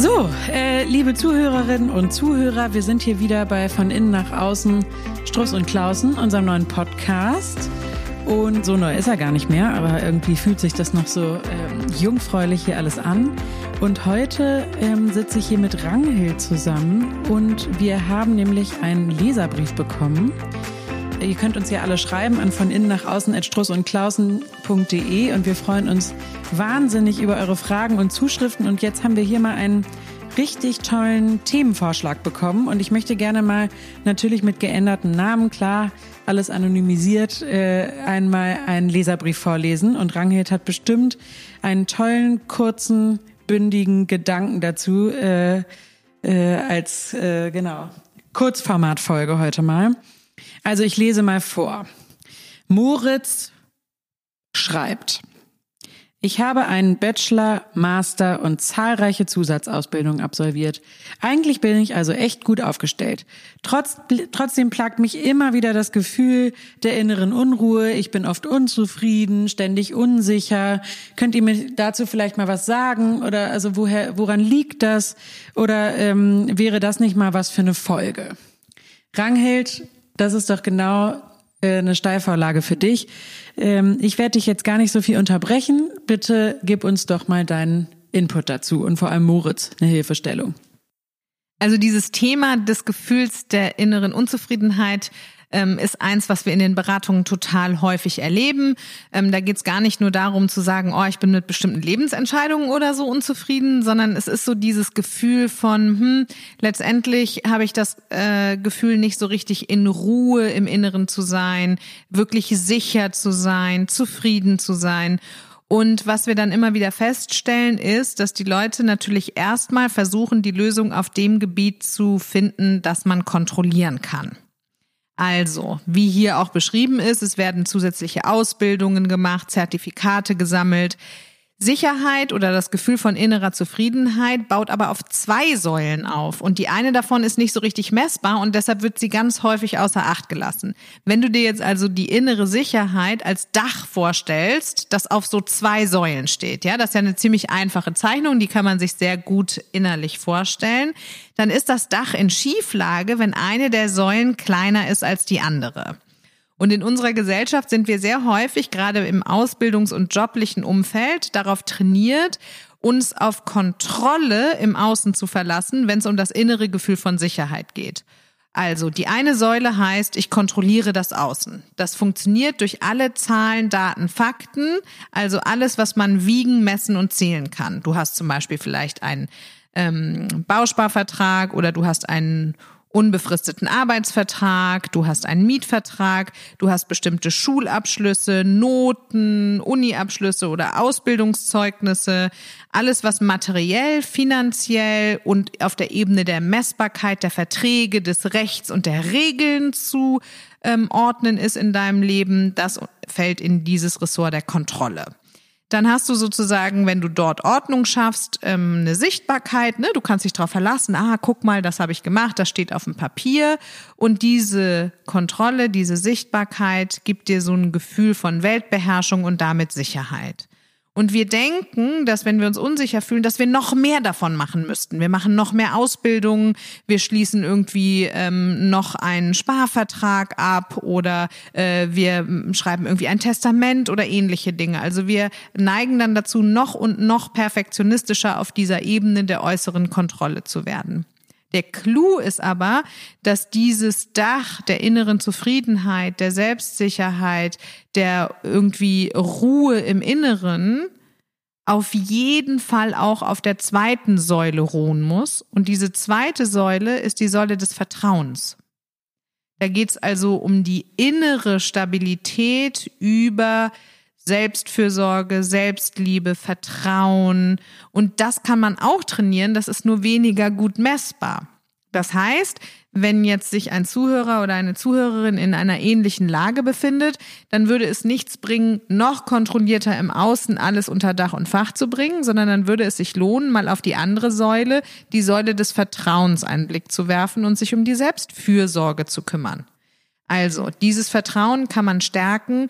So, äh, liebe Zuhörerinnen und Zuhörer, wir sind hier wieder bei Von Innen nach Außen Struss und Klausen, unserem neuen Podcast. Und so neu ist er gar nicht mehr, aber irgendwie fühlt sich das noch so ähm, jungfräulich hier alles an. Und heute ähm, sitze ich hier mit Ranghild zusammen und wir haben nämlich einen Leserbrief bekommen. Ihr könnt uns ja alle schreiben an von innen nach außen at struss und klausen.de und wir freuen uns wahnsinnig über eure Fragen und Zuschriften. Und jetzt haben wir hier mal einen richtig tollen Themenvorschlag bekommen. Und ich möchte gerne mal natürlich mit geänderten Namen, klar, alles anonymisiert, äh, einmal einen Leserbrief vorlesen. Und Ranghild hat bestimmt einen tollen, kurzen, bündigen Gedanken dazu äh, äh, als, äh, genau, Kurzformatfolge heute mal. Also ich lese mal vor. Moritz schreibt. Ich habe einen Bachelor, Master und zahlreiche Zusatzausbildungen absolviert. Eigentlich bin ich also echt gut aufgestellt. Trotz, trotzdem plagt mich immer wieder das Gefühl der inneren Unruhe. Ich bin oft unzufrieden, ständig unsicher. Könnt ihr mir dazu vielleicht mal was sagen? Oder also woher, woran liegt das? Oder ähm, wäre das nicht mal was für eine Folge? Rangheld, das ist doch genau äh, eine Steilvorlage für dich. Ähm, ich werde dich jetzt gar nicht so viel unterbrechen. Bitte gib uns doch mal deinen Input dazu und vor allem Moritz eine Hilfestellung. Also dieses Thema des Gefühls der inneren Unzufriedenheit ähm, ist eins, was wir in den Beratungen total häufig erleben. Ähm, da geht es gar nicht nur darum zu sagen, oh, ich bin mit bestimmten Lebensentscheidungen oder so unzufrieden, sondern es ist so dieses Gefühl von, hm, letztendlich habe ich das äh, Gefühl, nicht so richtig in Ruhe im Inneren zu sein, wirklich sicher zu sein, zufrieden zu sein. Und was wir dann immer wieder feststellen, ist, dass die Leute natürlich erstmal versuchen, die Lösung auf dem Gebiet zu finden, das man kontrollieren kann. Also, wie hier auch beschrieben ist, es werden zusätzliche Ausbildungen gemacht, Zertifikate gesammelt. Sicherheit oder das Gefühl von innerer Zufriedenheit baut aber auf zwei Säulen auf und die eine davon ist nicht so richtig messbar und deshalb wird sie ganz häufig außer Acht gelassen. Wenn du dir jetzt also die innere Sicherheit als Dach vorstellst, das auf so zwei Säulen steht, ja, das ist ja eine ziemlich einfache Zeichnung, die kann man sich sehr gut innerlich vorstellen, dann ist das Dach in Schieflage, wenn eine der Säulen kleiner ist als die andere. Und in unserer Gesellschaft sind wir sehr häufig, gerade im Ausbildungs- und joblichen Umfeld, darauf trainiert, uns auf Kontrolle im Außen zu verlassen, wenn es um das innere Gefühl von Sicherheit geht. Also die eine Säule heißt, ich kontrolliere das Außen. Das funktioniert durch alle Zahlen, Daten, Fakten, also alles, was man wiegen, messen und zählen kann. Du hast zum Beispiel vielleicht einen ähm, Bausparvertrag oder du hast einen unbefristeten Arbeitsvertrag, du hast einen Mietvertrag, du hast bestimmte Schulabschlüsse, Noten, Uniabschlüsse oder Ausbildungszeugnisse, alles was materiell, finanziell und auf der Ebene der Messbarkeit der Verträge, des Rechts und der Regeln zu ähm, ordnen ist in deinem Leben, das fällt in dieses Ressort der Kontrolle. Dann hast du sozusagen, wenn du dort Ordnung schaffst, ähm, eine Sichtbarkeit. Ne? Du kannst dich darauf verlassen, ah, guck mal, das habe ich gemacht, das steht auf dem Papier. Und diese Kontrolle, diese Sichtbarkeit gibt dir so ein Gefühl von Weltbeherrschung und damit Sicherheit. Und wir denken, dass wenn wir uns unsicher fühlen, dass wir noch mehr davon machen müssten. Wir machen noch mehr Ausbildungen, wir schließen irgendwie ähm, noch einen Sparvertrag ab oder äh, wir schreiben irgendwie ein Testament oder ähnliche Dinge. Also wir neigen dann dazu, noch und noch perfektionistischer auf dieser Ebene der äußeren Kontrolle zu werden. Der Clou ist aber, dass dieses Dach der inneren Zufriedenheit, der Selbstsicherheit, der irgendwie Ruhe im Inneren auf jeden Fall auch auf der zweiten Säule ruhen muss. Und diese zweite Säule ist die Säule des Vertrauens. Da geht es also um die innere Stabilität über Selbstfürsorge, Selbstliebe, Vertrauen. Und das kann man auch trainieren, das ist nur weniger gut messbar. Das heißt, wenn jetzt sich ein Zuhörer oder eine Zuhörerin in einer ähnlichen Lage befindet, dann würde es nichts bringen, noch kontrollierter im Außen alles unter Dach und Fach zu bringen, sondern dann würde es sich lohnen, mal auf die andere Säule, die Säule des Vertrauens einen Blick zu werfen und sich um die Selbstfürsorge zu kümmern. Also, dieses Vertrauen kann man stärken,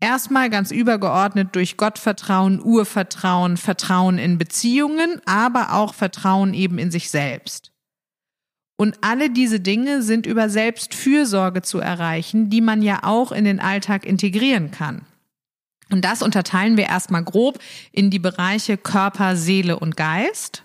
Erstmal ganz übergeordnet durch Gottvertrauen, Urvertrauen, Vertrauen in Beziehungen, aber auch Vertrauen eben in sich selbst. Und alle diese Dinge sind über Selbstfürsorge zu erreichen, die man ja auch in den Alltag integrieren kann. Und das unterteilen wir erstmal grob in die Bereiche Körper, Seele und Geist.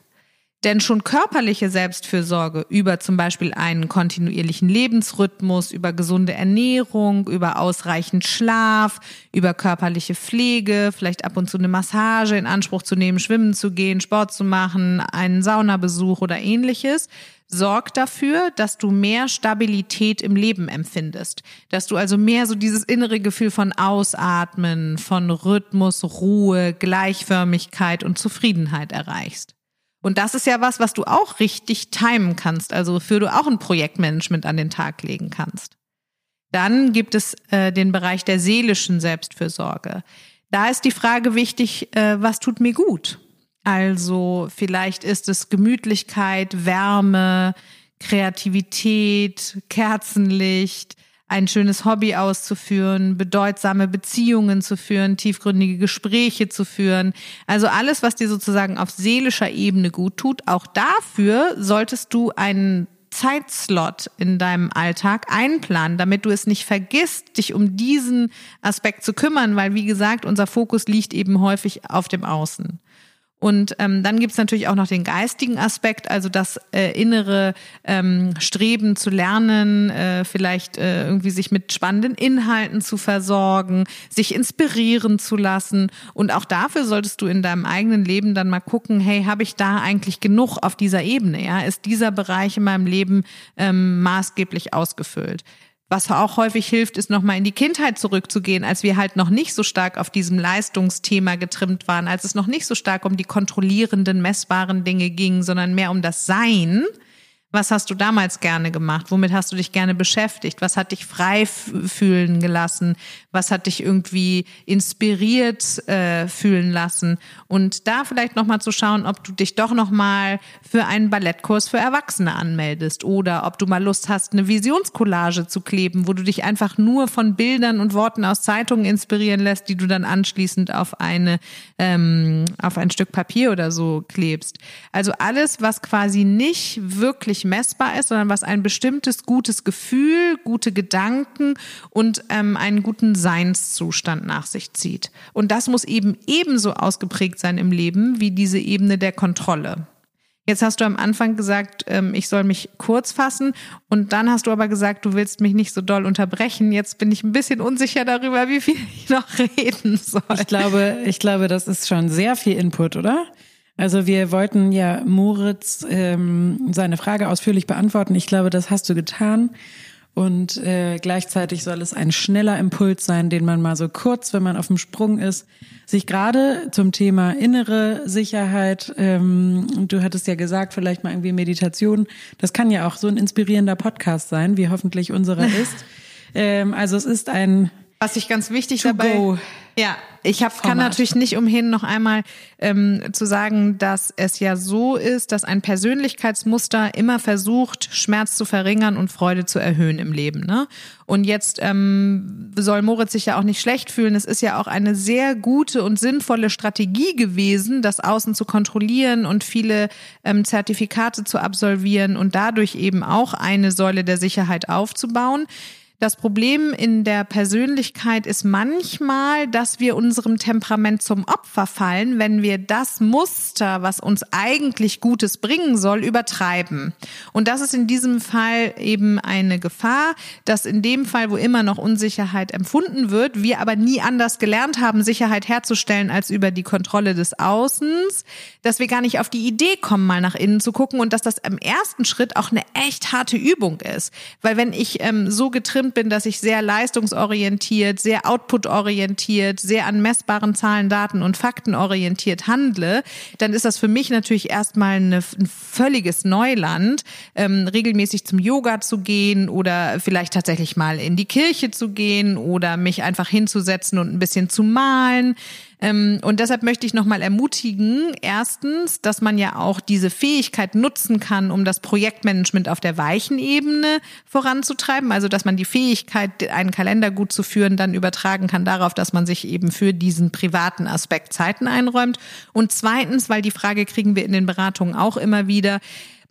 Denn schon körperliche Selbstfürsorge über zum Beispiel einen kontinuierlichen Lebensrhythmus, über gesunde Ernährung, über ausreichend Schlaf, über körperliche Pflege, vielleicht ab und zu eine Massage in Anspruch zu nehmen, schwimmen zu gehen, Sport zu machen, einen Saunabesuch oder ähnliches, sorgt dafür, dass du mehr Stabilität im Leben empfindest. Dass du also mehr so dieses innere Gefühl von Ausatmen, von Rhythmus, Ruhe, Gleichförmigkeit und Zufriedenheit erreichst. Und das ist ja was, was du auch richtig timen kannst, also wofür du auch ein Projektmanagement an den Tag legen kannst. Dann gibt es äh, den Bereich der seelischen Selbstfürsorge. Da ist die Frage wichtig, äh, was tut mir gut? Also vielleicht ist es Gemütlichkeit, Wärme, Kreativität, Kerzenlicht, ein schönes Hobby auszuführen, bedeutsame Beziehungen zu führen, tiefgründige Gespräche zu führen. Also alles, was dir sozusagen auf seelischer Ebene gut tut, auch dafür solltest du einen Zeitslot in deinem Alltag einplanen, damit du es nicht vergisst, dich um diesen Aspekt zu kümmern, weil wie gesagt, unser Fokus liegt eben häufig auf dem Außen. Und ähm, dann gibt's natürlich auch noch den geistigen Aspekt, also das äh, innere ähm, Streben zu lernen, äh, vielleicht äh, irgendwie sich mit spannenden Inhalten zu versorgen, sich inspirieren zu lassen. Und auch dafür solltest du in deinem eigenen Leben dann mal gucken, hey, habe ich da eigentlich genug auf dieser Ebene? Ja, ist dieser Bereich in meinem Leben ähm, maßgeblich ausgefüllt? Was auch häufig hilft, ist nochmal in die Kindheit zurückzugehen, als wir halt noch nicht so stark auf diesem Leistungsthema getrimmt waren, als es noch nicht so stark um die kontrollierenden, messbaren Dinge ging, sondern mehr um das Sein was hast du damals gerne gemacht? Womit hast du dich gerne beschäftigt? Was hat dich frei fühlen gelassen? Was hat dich irgendwie inspiriert äh, fühlen lassen? Und da vielleicht nochmal zu schauen, ob du dich doch nochmal für einen Ballettkurs für Erwachsene anmeldest oder ob du mal Lust hast, eine Visionscollage zu kleben, wo du dich einfach nur von Bildern und Worten aus Zeitungen inspirieren lässt, die du dann anschließend auf eine ähm, auf ein Stück Papier oder so klebst. Also alles, was quasi nicht wirklich nicht messbar ist, sondern was ein bestimmtes gutes Gefühl, gute Gedanken und ähm, einen guten Seinszustand nach sich zieht. Und das muss eben ebenso ausgeprägt sein im Leben wie diese Ebene der Kontrolle. Jetzt hast du am Anfang gesagt, ähm, ich soll mich kurz fassen und dann hast du aber gesagt, du willst mich nicht so doll unterbrechen. Jetzt bin ich ein bisschen unsicher darüber, wie viel ich noch reden soll. Ich glaube, ich glaube, das ist schon sehr viel Input, oder? Also wir wollten ja Moritz ähm, seine Frage ausführlich beantworten. Ich glaube, das hast du getan. Und äh, gleichzeitig soll es ein schneller Impuls sein, den man mal so kurz, wenn man auf dem Sprung ist, sich gerade zum Thema innere Sicherheit, ähm, du hattest ja gesagt, vielleicht mal irgendwie Meditation, das kann ja auch so ein inspirierender Podcast sein, wie hoffentlich unserer ist. ähm, also es ist ein was ich ganz wichtig dabei. Go. Ja, ich hab, kann natürlich nicht umhin, noch einmal ähm, zu sagen, dass es ja so ist, dass ein Persönlichkeitsmuster immer versucht, Schmerz zu verringern und Freude zu erhöhen im Leben. Ne? Und jetzt ähm, soll Moritz sich ja auch nicht schlecht fühlen. Es ist ja auch eine sehr gute und sinnvolle Strategie gewesen, das Außen zu kontrollieren und viele ähm, Zertifikate zu absolvieren und dadurch eben auch eine Säule der Sicherheit aufzubauen. Das Problem in der Persönlichkeit ist manchmal, dass wir unserem Temperament zum Opfer fallen, wenn wir das Muster, was uns eigentlich Gutes bringen soll, übertreiben. Und das ist in diesem Fall eben eine Gefahr, dass in dem Fall, wo immer noch Unsicherheit empfunden wird, wir aber nie anders gelernt haben, Sicherheit herzustellen als über die Kontrolle des Außens, dass wir gar nicht auf die Idee kommen, mal nach innen zu gucken und dass das im ersten Schritt auch eine echt harte Übung ist. Weil wenn ich ähm, so getrimmt getrimmt bin, dass ich sehr leistungsorientiert, sehr outputorientiert, sehr an messbaren Zahlen, Daten und Fakten orientiert handle, dann ist das für mich natürlich erstmal eine, ein völliges Neuland, ähm, regelmäßig zum Yoga zu gehen oder vielleicht tatsächlich mal in die Kirche zu gehen oder mich einfach hinzusetzen und ein bisschen zu malen. Ähm, und deshalb möchte ich nochmal ermutigen, erstens, dass man ja auch diese Fähigkeit nutzen kann, um das Projektmanagement auf der weichen Ebene voranzutreiben. Also, dass man die Fähigkeit, einen Kalender gut zu führen, dann übertragen kann darauf, dass man sich eben für diesen privaten Aspekt Zeiten einräumt. Und zweitens, weil die Frage kriegen wir in den Beratungen auch immer wieder,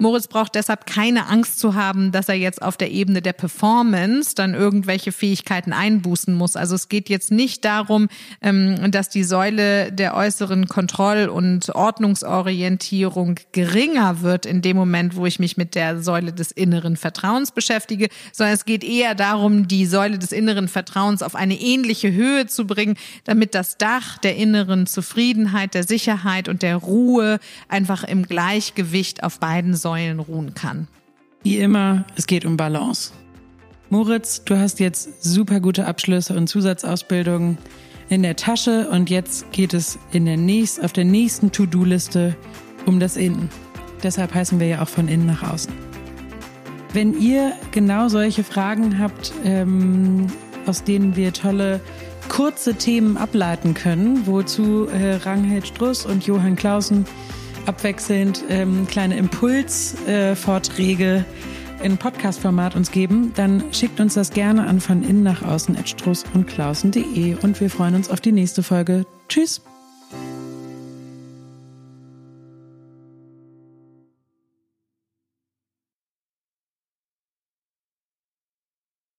Moritz braucht deshalb keine Angst zu haben, dass er jetzt auf der Ebene der Performance dann irgendwelche Fähigkeiten einbußen muss. Also es geht jetzt nicht darum, ähm, dass die Säule der äußeren Kontroll- und Ordnungsorientierung geringer wird in dem Moment, wo ich mich mit der Säule des inneren Vertrauens beschäftige, sondern es geht eher darum, die Säule des inneren Vertrauens auf eine ähnliche Höhe zu bringen, damit das Dach der inneren Zufriedenheit, der Sicherheit und der Ruhe einfach im Gleichgewicht auf beiden Säulen Säulen ruhen kann. Wie immer, es geht um Balance. Moritz, du hast jetzt super gute Abschlüsse und Zusatzausbildungen in der Tasche und jetzt geht es in der nächst, auf der nächsten To-Do-Liste um das Innen. Deshalb heißen wir ja auch von innen nach außen. Wenn ihr genau solche Fragen habt, ähm, aus denen wir tolle kurze Themen ableiten können, wozu äh, Ranghild Struss und Johann Clausen abwechselnd ähm, kleine Impulsvorträge äh, in Podcast-Format uns geben, dann schickt uns das gerne an von innen nach außen at struss und klausen.de und wir freuen uns auf die nächste Folge. Tschüss!